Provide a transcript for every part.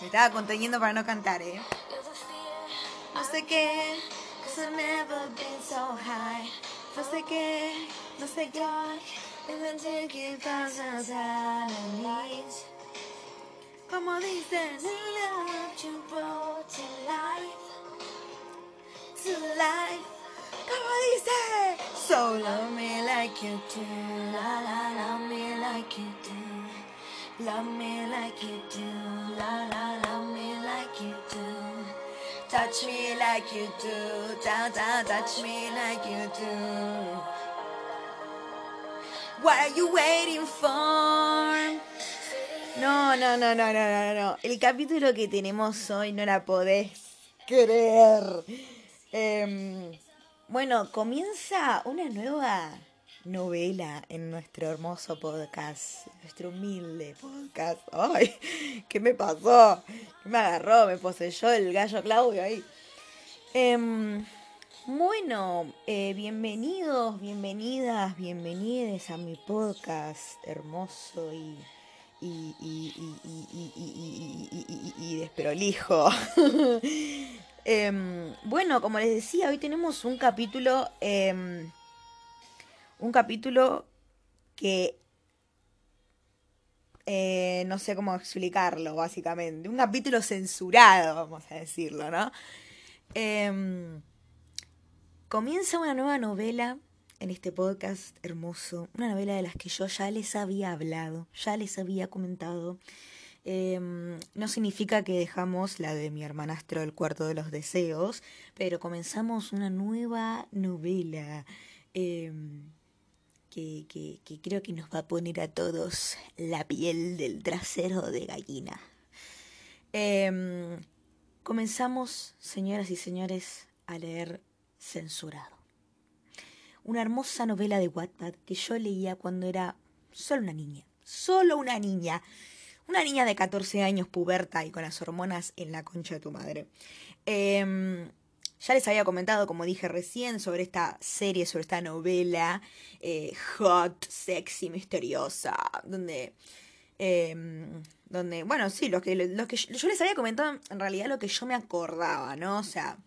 Me estaba conteniendo para no cantar, ¿eh? No sé qué, cause I've never been so high. No sé qué, no sé qué. Como brought to life, to life. Como dice, so love me like you do, la la, love me like you do, love me like you do, la la, love me like you do. Touch me like you do, da da, touch me like you do. What are you waiting for? No, no, no, no, no, no, no. El capítulo que tenemos hoy no la podés creer. Em, bueno, comienza una nueva novela en nuestro hermoso podcast, nuestro humilde podcast. ¡Ay! ¿Qué me pasó? ¿Qué me agarró? Me poseyó el gallo Claudio ahí. Em, bueno, eh, bienvenidos, bienvenidas, bienvenides a mi podcast hermoso y, y, y, y, y desprolijo. Em, bueno, como les decía, hoy tenemos un capítulo, em, un capítulo que eh, no sé cómo explicarlo, básicamente. Un capítulo censurado, vamos a decirlo, ¿no? Em, comienza una nueva novela en este podcast hermoso, una novela de las que yo ya les había hablado, ya les había comentado. Em, no significa que dejamos la de mi hermanastro El cuarto de los deseos, pero comenzamos una nueva novela em, que, que, creo que nos va a poner a todos la piel del trasero de gallina. Em, comenzamos, señoras y señores, a leer Censurado. Una hermosa novela de Wattpad que yo leía cuando era solo una niña. Solo una niña. Una niña de 14 años puberta y con las hormonas en la concha de tu madre. Eh, ya les había comentado, como dije recién, sobre esta serie, sobre esta novela eh, hot, sexy, misteriosa, donde... Eh, donde, bueno, sí, lo que, lo que yo les había comentado, en realidad lo que yo me acordaba, ¿no? O sea,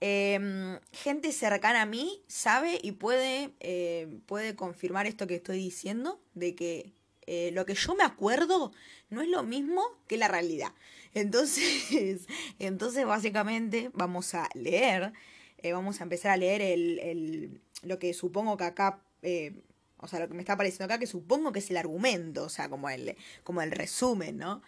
eh, gente cercana a mí sabe y puede, eh, puede confirmar esto que estoy diciendo, de que eh, lo que yo me acuerdo no es lo mismo que la realidad. Entonces, entonces básicamente vamos a leer, eh, vamos a empezar a leer el, el, lo que supongo que acá, eh, o sea, lo que me está apareciendo acá, que supongo que es el argumento, o sea, como el, como el resumen, ¿no?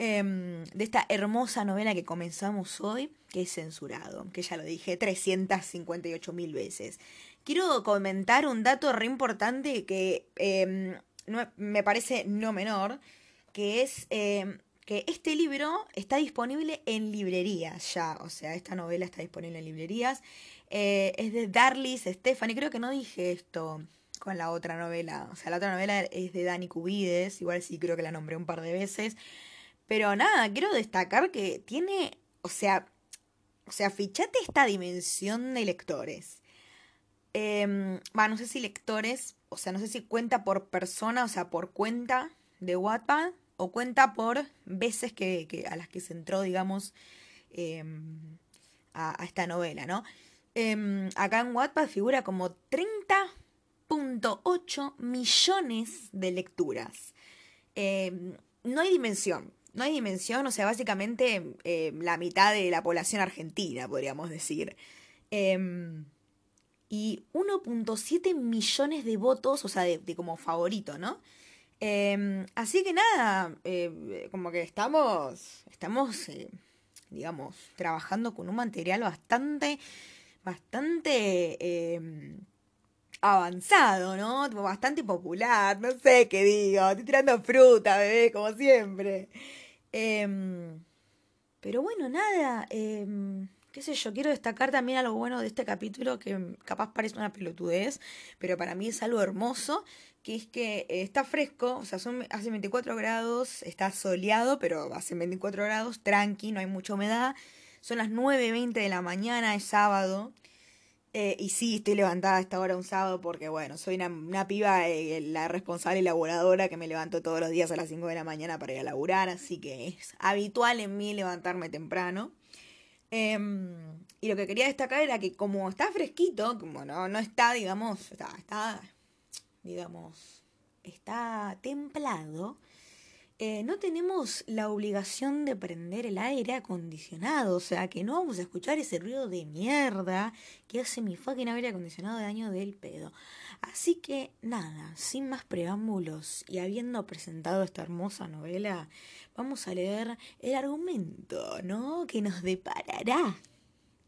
Em, de esta hermosa novela que comenzamos hoy, que es censurado, que ya lo dije 358 mil veces. Quiero comentar un dato re importante que eh, no, me parece no menor, que es eh, que este libro está disponible en librerías ya, o sea, esta novela está disponible en librerías. Eh, es de Darlis Stephanie, creo que no dije esto con la otra novela, o sea, la otra novela es de Dani Cubides, igual sí creo que la nombré un par de veces. Pero nada, quiero destacar que tiene, o sea, o sea, fichate esta dimensión de lectores. Eh, no sé si lectores, o sea, no sé si cuenta por persona, o sea, por cuenta de Wattpad, o cuenta por veces que, a las que se entró, digamos, eh, a, esta novela, ¿no? Eh, acá en Wattpad figura como 30.8 millones de lecturas. Eh, no hay dimensión, no hay dimensión, o sea, básicamente la mitad de la población argentina, podríamos decir. Y 1.7 millones de votos, o sea, de, de como favorito, ¿no? Eh, así que nada, eh, como que estamos, estamos, eh, digamos, trabajando con un material bastante, bastante avanzado, ¿no? Bastante popular, no sé qué digo, estoy tirando fruta, bebé, como siempre. pero bueno, nada, qué sé yo, quiero destacar también algo bueno de este capítulo que capaz parece una pelotudez, pero para mí es algo hermoso, que es que eh, está fresco, o sea, son, hace 24 grados, está soleado, pero hace 24 grados, tranqui, no hay mucha humedad, son las 9.20 de la mañana, es sábado. Eh, y sí, estoy levantada a esta hora un sábado porque, bueno, soy una, piba, eh, la responsable laboradora que me levanto todos los días a las 5 de la mañana para ir a laburar, así que es habitual en mí levantarme temprano. Em, y lo que quería destacar era que como está fresquito, como no, no está, digamos, está, está, digamos, está templado, eh, no tenemos la obligación de prender el aire acondicionado, o sea que no vamos a escuchar ese ruido de mierda que hace mi fucking aire acondicionado de año del pedo. Así que nada, sin más preámbulos y habiendo presentado esta hermosa novela, vamos a leer el argumento, ¿no? Que nos deparará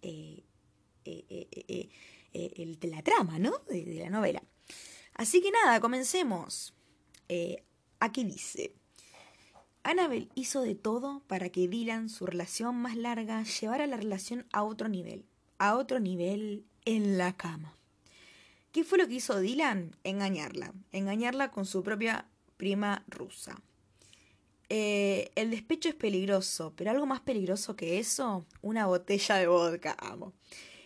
eh, eh, el, la trama, ¿no? De, la novela. Así que nada, comencemos. aquí dice. Annabel hizo de todo para que Dylan, su relación más larga, llevara la relación a otro nivel, a otro nivel en la cama. ¿Qué fue lo que hizo Dylan? Engañarla, engañarla con su propia prima rusa. Eh, el despecho es peligroso, pero algo más peligroso que eso, una botella de vodka, amo.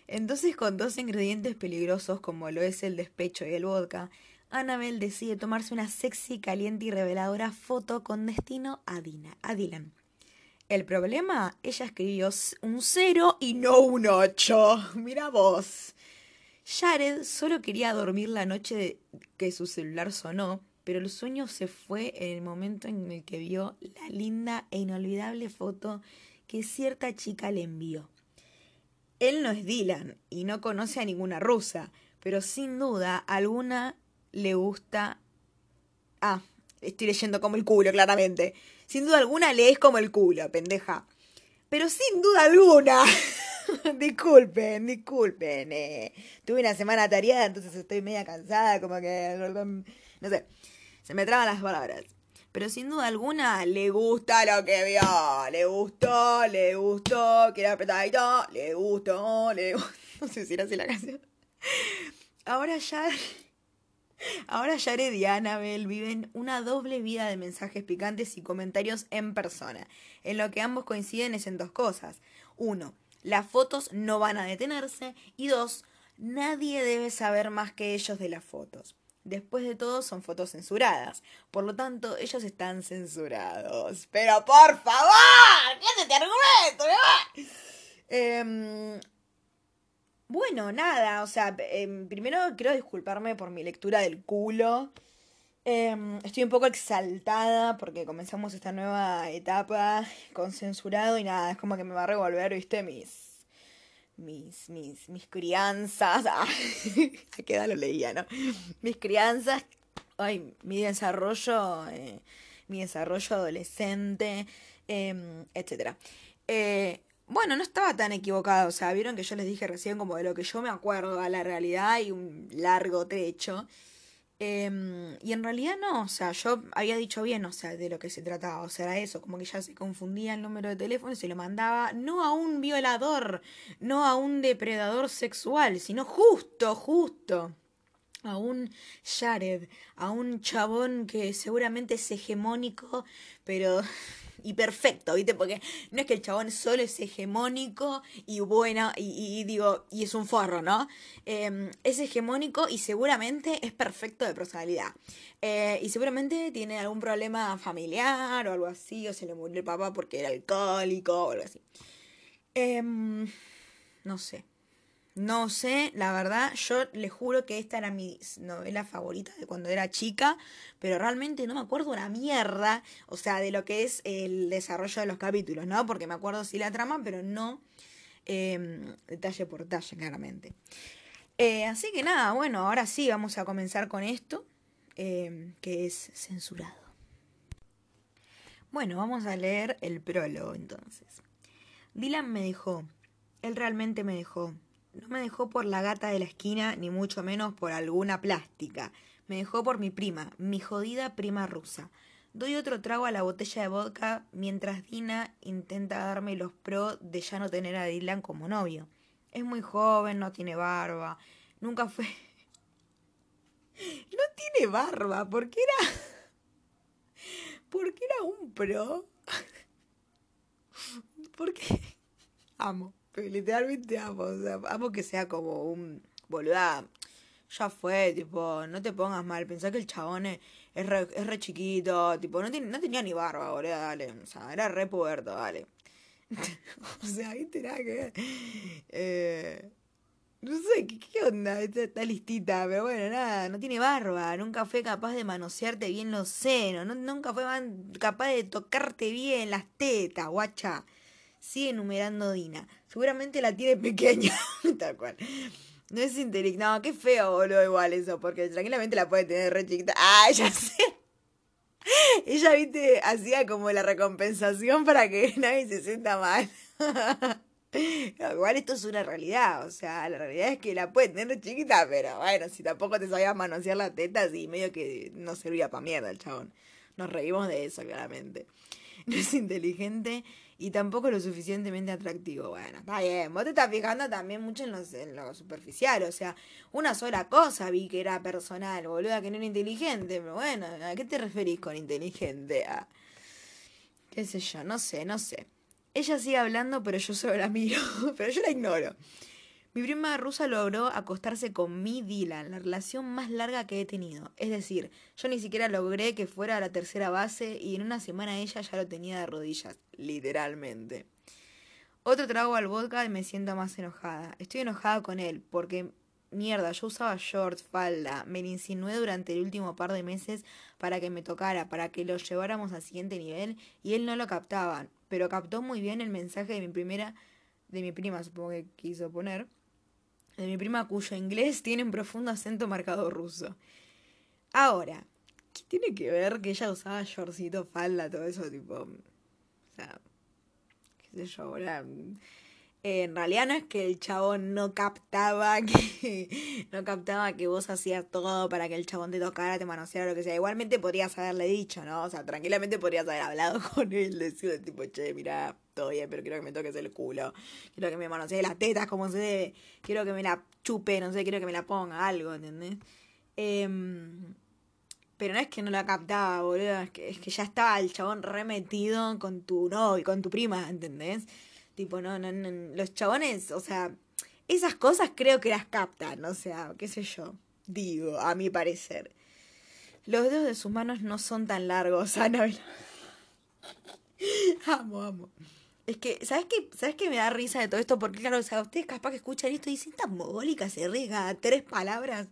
Entonces con dos ingredientes peligrosos como lo es el despecho y el vodka, Annabel decide tomarse una sexy, caliente y reveladora foto con destino a, Dina, a Dylan. El problema, ella escribió un 0 y no un 8. Mira vos. Jared solo quería dormir la noche que su celular sonó, pero el sueño se fue en el momento en el que vio la linda e inolvidable foto que cierta chica le envió. Él no es Dylan y no conoce a ninguna rusa, pero sin duda alguna le gusta... Ah, estoy leyendo como el culo, claramente. Sin duda alguna lees como el culo, pendeja. Pero sin duda alguna... disculpen, disculpen. Eh. Tuve una semana tareada, entonces estoy media cansada, como que... No sé, se me traban las palabras. Pero sin duda alguna le gusta lo que vio. Le gustó, le gustó, quiere apretadito, le gustó, le gustó. No sé si era así la canción. Ahora ya Ahora Jared y Annabel viven una doble vida de mensajes picantes y comentarios en persona. En lo que ambos coinciden es en dos cosas. Uno, las fotos no van a detenerse. Y dos, nadie debe saber más que ellos de las fotos. Después de todo, son fotos censuradas. Por lo tanto, ellos están censurados. Pero por favor, ¿qué es este argumento? Eh, bueno, nada, o sea, em, primero quiero disculparme por mi lectura del culo. Em, estoy un poco exaltada porque comenzamos esta nueva etapa con censurado y nada, es como que me va a revolver, viste, mis. Mis. mis. mis crianzas. Ah, a qué edad lo leía, ¿no? Mis crianzas. Ay, mi desarrollo. Eh, mi desarrollo adolescente, eh, etc. Eh, bueno, no estaba tan equivocado, o sea, vieron que yo les dije recién como de lo que yo me acuerdo a la realidad hay un largo trecho. Em, y en realidad no, o sea, yo había dicho bien, o sea, de lo que se trataba, o sea, era eso, como que ya se confundía el número de teléfono y se lo mandaba no a un violador, no a un depredador sexual, sino justo, justo a un Jared, a un chabón que seguramente es hegemónico, pero y perfecto, ¿viste? Porque no es que el chabón solo es hegemónico y bueno, y, digo, y es un forro, ¿no? Em, es hegemónico y seguramente es perfecto de personalidad. Eh, y seguramente tiene algún problema familiar o algo así, o se le murió el papá porque era alcohólico o algo así. Em, no sé. No sé, la verdad, yo les juro que esta era mi novela favorita de cuando era chica, pero realmente no me acuerdo una mierda, o sea, de lo que es el desarrollo de los capítulos, ¿no? Porque me acuerdo sí la trama, pero no em, detalle por detalle, claramente. Eh, así que nada, bueno, ahora sí vamos a comenzar con esto, em, que es censurado. Bueno, vamos a leer el prólogo entonces. Dylan me dejó, él realmente me dejó no me dejó por la gata de la esquina, ni mucho menos por alguna plástica. Me dejó por mi prima, mi jodida prima rusa. Doy otro trago a la botella de vodka mientras Dina intenta darme los pros de ya no tener a Dylan como novio. Es muy joven, no tiene barba. Nunca fue. No tiene barba, ¿por qué era. ¿Por qué era un pro? ¿Por qué? Amo literalmente amo, o sea, amo que sea como un, boluda, ya fue, tipo, no te pongas mal, pensá que el chabón es, es, re, es re chiquito, tipo, no, tiene, no tenía ni barba, boludo, dale, o sea, era re puberto, dale. o sea, viste nada que eh, no sé, ¿qué, onda? Está, listita, pero bueno, nada, no tiene barba, nunca fue capaz de manosearte bien los senos, nunca fue capaz de tocarte bien las tetas, guacha. Sigue enumerando Dina. Seguramente la tiene pequeña, tal cual. No es inteligente. No, qué feo, boludo, igual eso, porque tranquilamente la puede tener re chiquita. Ah, ya sé. Ella, viste, hacía como la recompensación para que nadie se sienta mal. Igual esto es una realidad, o sea, la realidad es que la puede tener chiquita, pero bueno, si tampoco te sabías manosear las tetas y medio que no servía para mierda el chabón. Nos reímos de eso, claramente. No es inteligente y tampoco lo suficientemente atractivo. Bueno, está bien, vos te estás fijando también mucho en, los, en lo superficial, o sea, una sola cosa vi que era personal, boluda, que no era inteligente, pero bueno, ¿a qué te referís con inteligente? A, qué sé yo, no sé, no sé. Ella sigue hablando, pero yo solo la miro, pero yo la ignoro. Mi prima rusa logró acostarse con mi Dylan, la relación más larga que he tenido. Es decir, yo ni siquiera logré que fuera a la tercera base y en una semana ella ya lo tenía de rodillas, literalmente. Otro trago al vodka y me siento más enojada. Estoy enojada con él porque, mierda, yo usaba shorts, falda, me insinué durante el último par de meses para que me tocara, para que lo lleváramos al siguiente nivel y él no lo captaba pero captó muy bien el mensaje de mi primera, de mi prima, supongo que quiso poner, de mi prima cuyo inglés tiene un profundo acento marcado ruso. Ahora, ¿qué tiene que ver que ella usaba shortcito, falda, todo eso, tipo, o sea, qué sé yo, ahora en realidad no es que el chabón no captaba que no captaba que vos hacías todo para que el chabón te tocara, te manoseara, lo que sea. Igualmente podrías haberle dicho, ¿no? O sea, tranquilamente podrías haber hablado con él, decirle tipo, che, mira, todo bien, pero quiero que me toques el culo, quiero que me manosee las tetas como se debe, quiero que me la chupe, no sé, quiero que me la ponga, algo, ¿entendés? Em, pero no es que no la captaba, boludo, es que, es que ya estaba el chabón remetido con tu novio, con tu prima, ¿entendés? Tipo, no, no, no, los chabones, o sea, esas cosas creo que las captan, o sea, qué sé yo, digo, a mi parecer. Los dedos de sus manos no son tan largos, Anabel. amo, amo. Es que, ¿sabes qué? ¿Sabes qué me da risa de todo esto? Porque, claro, o sea, ustedes capaz que escuchan esto y dicen, tan mogólica se arriesga a tres palabras.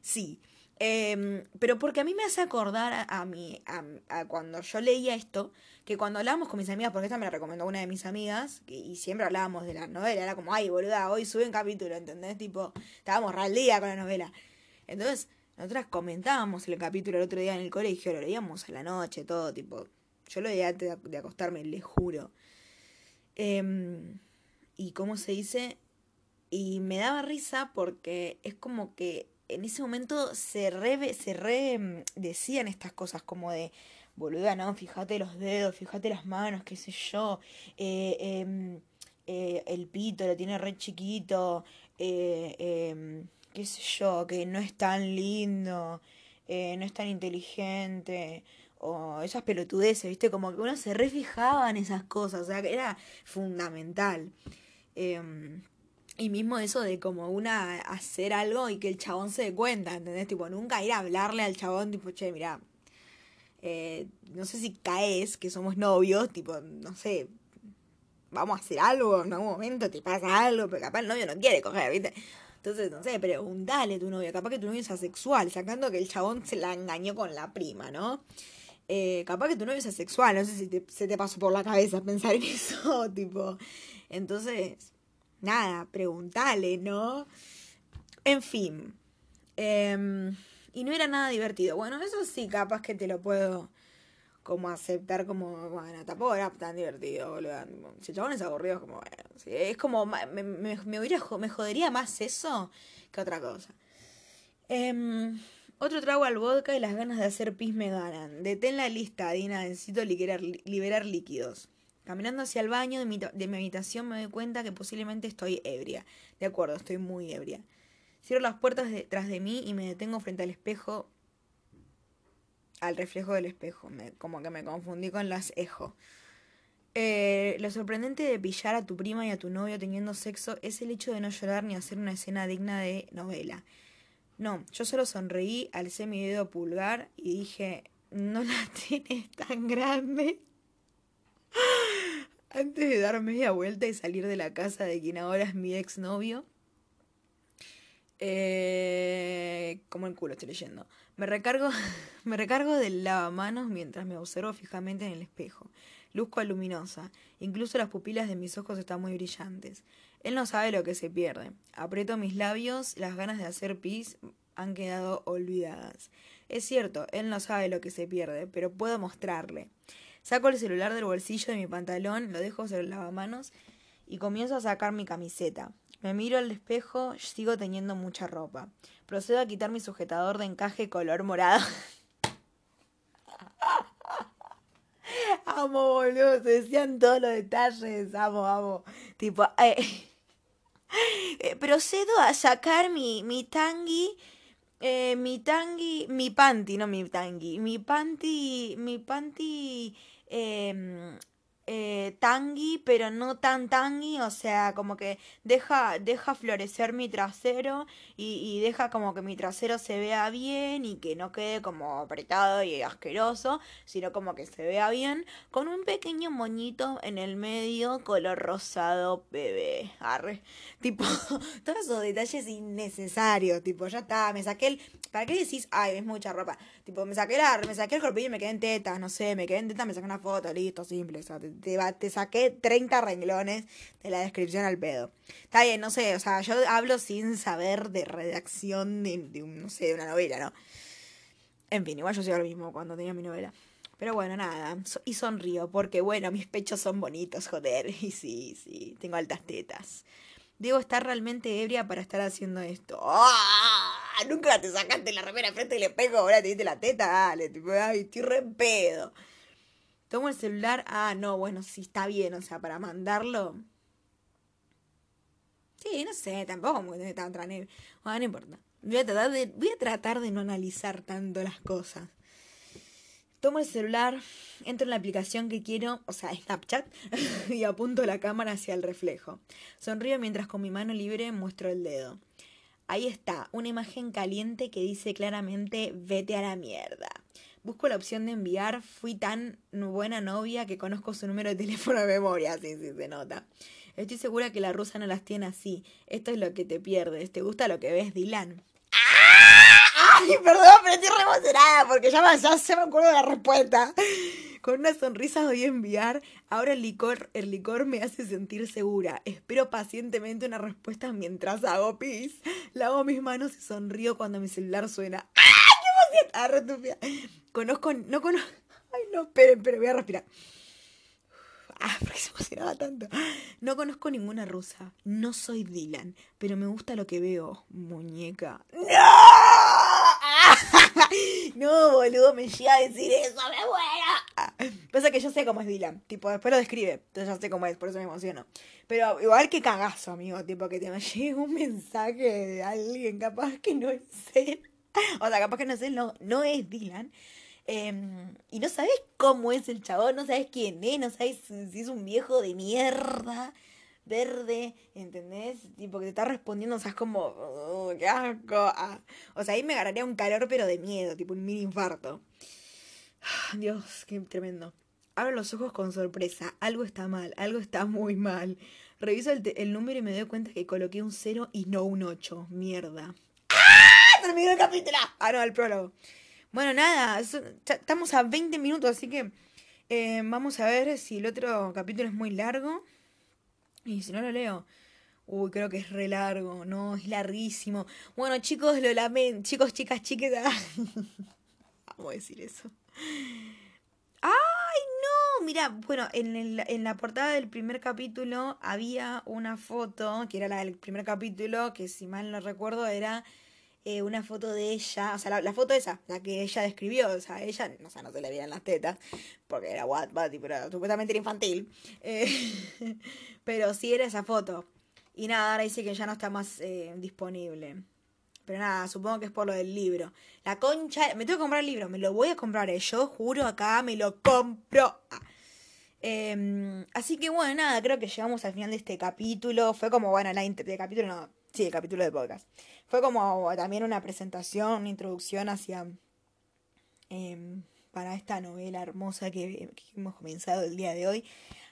Sí. Eh, pero porque a mí me hace acordar a, a, mí, a, cuando yo leía esto, que cuando hablábamos con mis amigas, porque esta me la recomendó una de mis amigas, y siempre hablábamos de la novela, era como, ay, boluda, hoy sube un capítulo, ¿entendés? Tipo, estábamos al día con la novela. Entonces, nosotras comentábamos el capítulo el otro día en el colegio, lo leíamos a la noche, todo, tipo, yo lo leía antes de, acostarme, les juro. Em, y cómo se dice, y me daba risa porque es como que en ese momento se re, se re mm, decían estas cosas como de boluda, no, fíjate los dedos, fíjate las manos, qué sé yo, eh, em, eh, el pito lo tiene re chiquito, eh, em, qué sé yo, que no es tan lindo, no es tan inteligente, o esas pelotudeces, viste, como que uno se refijaba en esas cosas, o sea, que era fundamental. Y mismo eso de como una hacer algo y que el chabón se dé cuenta, ¿entendés? Tipo, nunca ir a hablarle al chabón, tipo, che, mira, eh, no sé si caes, que somos novios, tipo, no sé, vamos a hacer algo en algún momento, te pasa algo, pero capaz el novio no quiere coger, ¿viste? Entonces, no sé, preguntale a tu novio, capaz que tu novio es asexual, sacando que el chabón se la engañó con la prima, ¿no? Eh, capaz que tu novio es asexual, no sé si se te pasó por la cabeza pensar en eso, tipo. Entonces, nada, preguntale, ¿no? En fin. Eh, y no era nada divertido. Bueno, eso sí, capaz que te lo puedo como aceptar como, bueno, tampoco era tan divertido, boludo. Si chabones aburridos, como, bueno, sí, es como, me, me, me, hubiera, me jodería más eso que otra cosa. Em, otro trago al vodka y las ganas de hacer pis me ganan. Detén la lista, Dina, necesito liberar, liberar líquidos. Caminando hacia el baño de mi, de mi habitación me doy cuenta que posiblemente estoy ebria. De acuerdo, estoy muy ebria. Cierro las puertas detrás de mí y me detengo frente al espejo. Al reflejo del espejo. Me, como que me confundí con las ejo. Eh, lo sorprendente de pillar a tu prima y a tu novio teniendo sexo es el hecho de no llorar ni hacer una escena digna de novela. No, yo solo sonreí, alcé mi dedo pulgar y dije, no la tienes tan grande. Antes de dar media vuelta y salir de la casa de quien ahora es mi exnovio. Eh, como el culo estoy leyendo. Me recargo, me recargo del lavamanos mientras me observo fijamente en el espejo. Luzco luminosa. Incluso las pupilas de mis ojos están muy brillantes. Él no sabe lo que se pierde. Aprieto mis labios, las ganas de hacer pis han quedado olvidadas. Es cierto, él no sabe lo que se pierde, pero puedo mostrarle. Saco el celular del bolsillo de mi pantalón, lo dejo sobre el lavamanos y comienzo a sacar mi camiseta. Me miro al espejo, sigo teniendo mucha ropa. Procedo a quitar mi sujetador de encaje color morado. amo, boludo, se decían todos los detalles, amo, amo. Tipo, eh, eh, procedo a sacar mi, mi tangui, eh, mi tangui, mi panty, no mi tangui, mi panty, mi panty eh, eh, tangi, pero no tan tangi, o sea, como que deja, deja florecer mi trasero y, y, deja como que mi trasero se vea bien y que no quede como apretado y asqueroso, sino como que se vea bien, con un pequeño moñito en el medio, color rosado bebé, arre, tipo, todos esos detalles innecesarios, tipo, ya está, me saqué el, ¿para qué decís, ay, es mucha ropa? Tipo, me saqué la, me saqué el corpillo y me quedé en tetas, no sé, me quedé en tetas, me saqué una foto, listo, simple, o sea, te, saqué 30 renglones de la descripción al pedo. Está bien, no sé, o sea, yo hablo sin saber de redacción de, de no sé, de una novela, ¿no? En fin, igual yo soy lo mismo cuando tenía mi novela. Pero bueno, nada, y sonrío porque, bueno, mis pechos son bonitos, joder. Y sí, sí, tengo altas tetas. Debo estar realmente ebria para estar haciendo esto. ¡Ah! Nunca te sacaste la remera frente del espejo, ahora te diste la teta, dale, tipo, ay, estoy re pedo. Tomo el celular. Ah, no, bueno, sí está bien, o sea, para mandarlo. Sí, no sé, tampoco muy tan Bueno, no importa. A, tratar de, voy a tratar de no analizar tanto las cosas. Tomo el celular, entro en la aplicación que quiero, o sea, Snapchat, y apunto la cámara hacia el reflejo. Sonrío mientras con mi mano libre muestro el dedo. Ahí está, una imagen caliente que dice claramente vete a la mierda. Busco la opción de enviar. Fui tan buena novia que conozco su número de teléfono de memoria. Sí, sí, se nota. Estoy segura que la rusa no las tiene así. Esto es lo que te pierdes. ¿Te gusta lo que ves, Dylan? ¡Ah! ¡Ay, perdón, pero estoy re porque ya, ya se me acuerdo de la respuesta. Con una sonrisa voy a enviar. Ahora el licor, el licor me hace sentir segura. Espero pacientemente una respuesta mientras hago pis. Lavo mis manos y sonrío cuando mi celular suena. ¡Ah! Conozco, no conozco. Ay, no, esperen, pero voy a respirar. Ah, porque se emocionaba tanto. No conozco ninguna rusa. No soy Dylan, pero me gusta lo que veo. Muñeca. ¡No! No, boludo, me llega a decir eso, me muero. Pasa que yo sé cómo es Dylan. Tipo, después lo describe. Entonces ya sé cómo es, por eso me emociono. Pero igual que cagazo, amigo. Tipo, que te me llegue un mensaje de alguien capaz que no es él. o sea, capaz que no sé, no, no es Dylan. Em, y no sabes cómo es el chabón, no sabes quién es, no sabes si es un viejo de mierda, verde, ¿entendés? Tipo que te está respondiendo, o sea, como, oh, qué asco. Ah. O sea, ahí me agarraría un calor, pero de miedo, tipo un mini infarto. Dios, qué tremendo. Abro los ojos con sorpresa. Algo está mal, algo está muy mal. Reviso el, el número y me doy cuenta que coloqué un 0 y no un 8. Mierda terminó el capítulo. Ah, no, el prólogo. Bueno, nada, estamos a 20 minutos, así que eh, vamos a ver si el otro capítulo es muy largo. Y si no lo leo. Uy, creo que es re largo, no, es larguísimo. Bueno, chicos, lo lamento. Chicos, chicas, chiquitas. Vamos a decir eso. ¡Ay, no! Mira, bueno, en, en la portada del primer capítulo había una foto, que era la del primer capítulo, que si mal no recuerdo era eh, una foto de ella, o sea, la, foto esa, la que ella describió, o sea, ella, o sea, no se le veían las tetas, porque era Wattpad, pero supuestamente era infantil, eh, pero sí era esa foto. Y nada, ahora dice que ya no está más eh, disponible. Pero nada, supongo que es por lo del libro. La concha, me tengo que comprar el libro, me lo voy a comprar, yo juro acá, me lo compro. Ah. Em, así que bueno, nada, creo que llegamos al final de este capítulo. Fue como, bueno, la de capítulo, no, sí, el capítulo de podcast. Fue como también una presentación, una introducción hacia... Em, para esta novela hermosa que, hemos comenzado el día de hoy.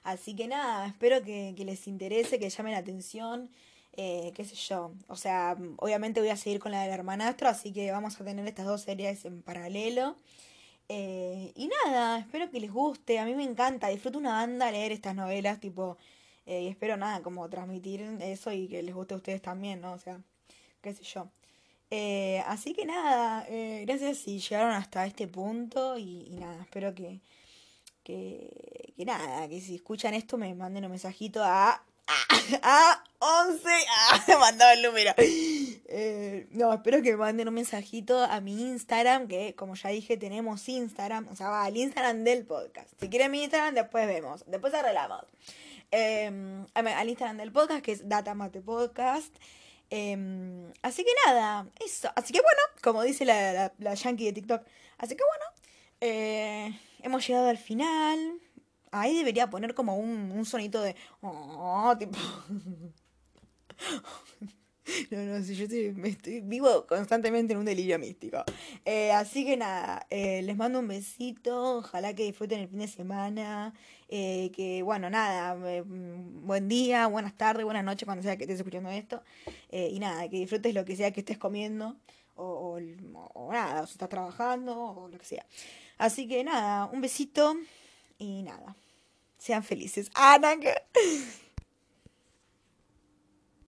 Así que nada, espero que, les interese, que llamen la atención, eh, qué sé yo. O sea, obviamente voy a seguir con la del hermanastro, así que vamos a tener estas dos series en paralelo. Eh, y nada, espero que les guste, a mí me encanta, disfruto una banda leer estas novelas, tipo, eh, y espero nada, como transmitir eso y que les guste a ustedes también, ¿no? O sea, qué sé yo. Eh, así que nada, eh, gracias si llegaron hasta este punto y, nada, espero que, que, nada, que si escuchan esto me manden un mensajito a... A, a 11, ah, me mandaba el número. Eh, no, espero que manden un mensajito a mi Instagram, que como ya dije, tenemos Instagram, o sea, va al Instagram del podcast. Si quieren mi Instagram, después vemos, después arreglamos. Al Instagram del podcast, que es Datamate Podcast. Em, así que nada, eso. Así que bueno, como dice la, la, yankee de TikTok. Así que bueno, eh, hemos llegado al final. Ahí debería poner como un, un sonito de... Oh, tipo... No, no, si yo estoy, me estoy vivo constantemente en un delirio místico. Eh, así que nada, eh, les mando un besito, ojalá que disfruten el fin de semana, eh, que bueno, nada, mm, buen día, buenas tardes, buenas noches cuando sea que estés escuchando esto, y nada, que disfrutes lo que sea que estés comiendo, o, nada, o si estás trabajando, o lo que sea. Así que nada, un besito, y nada, sean felices. ¡Ah,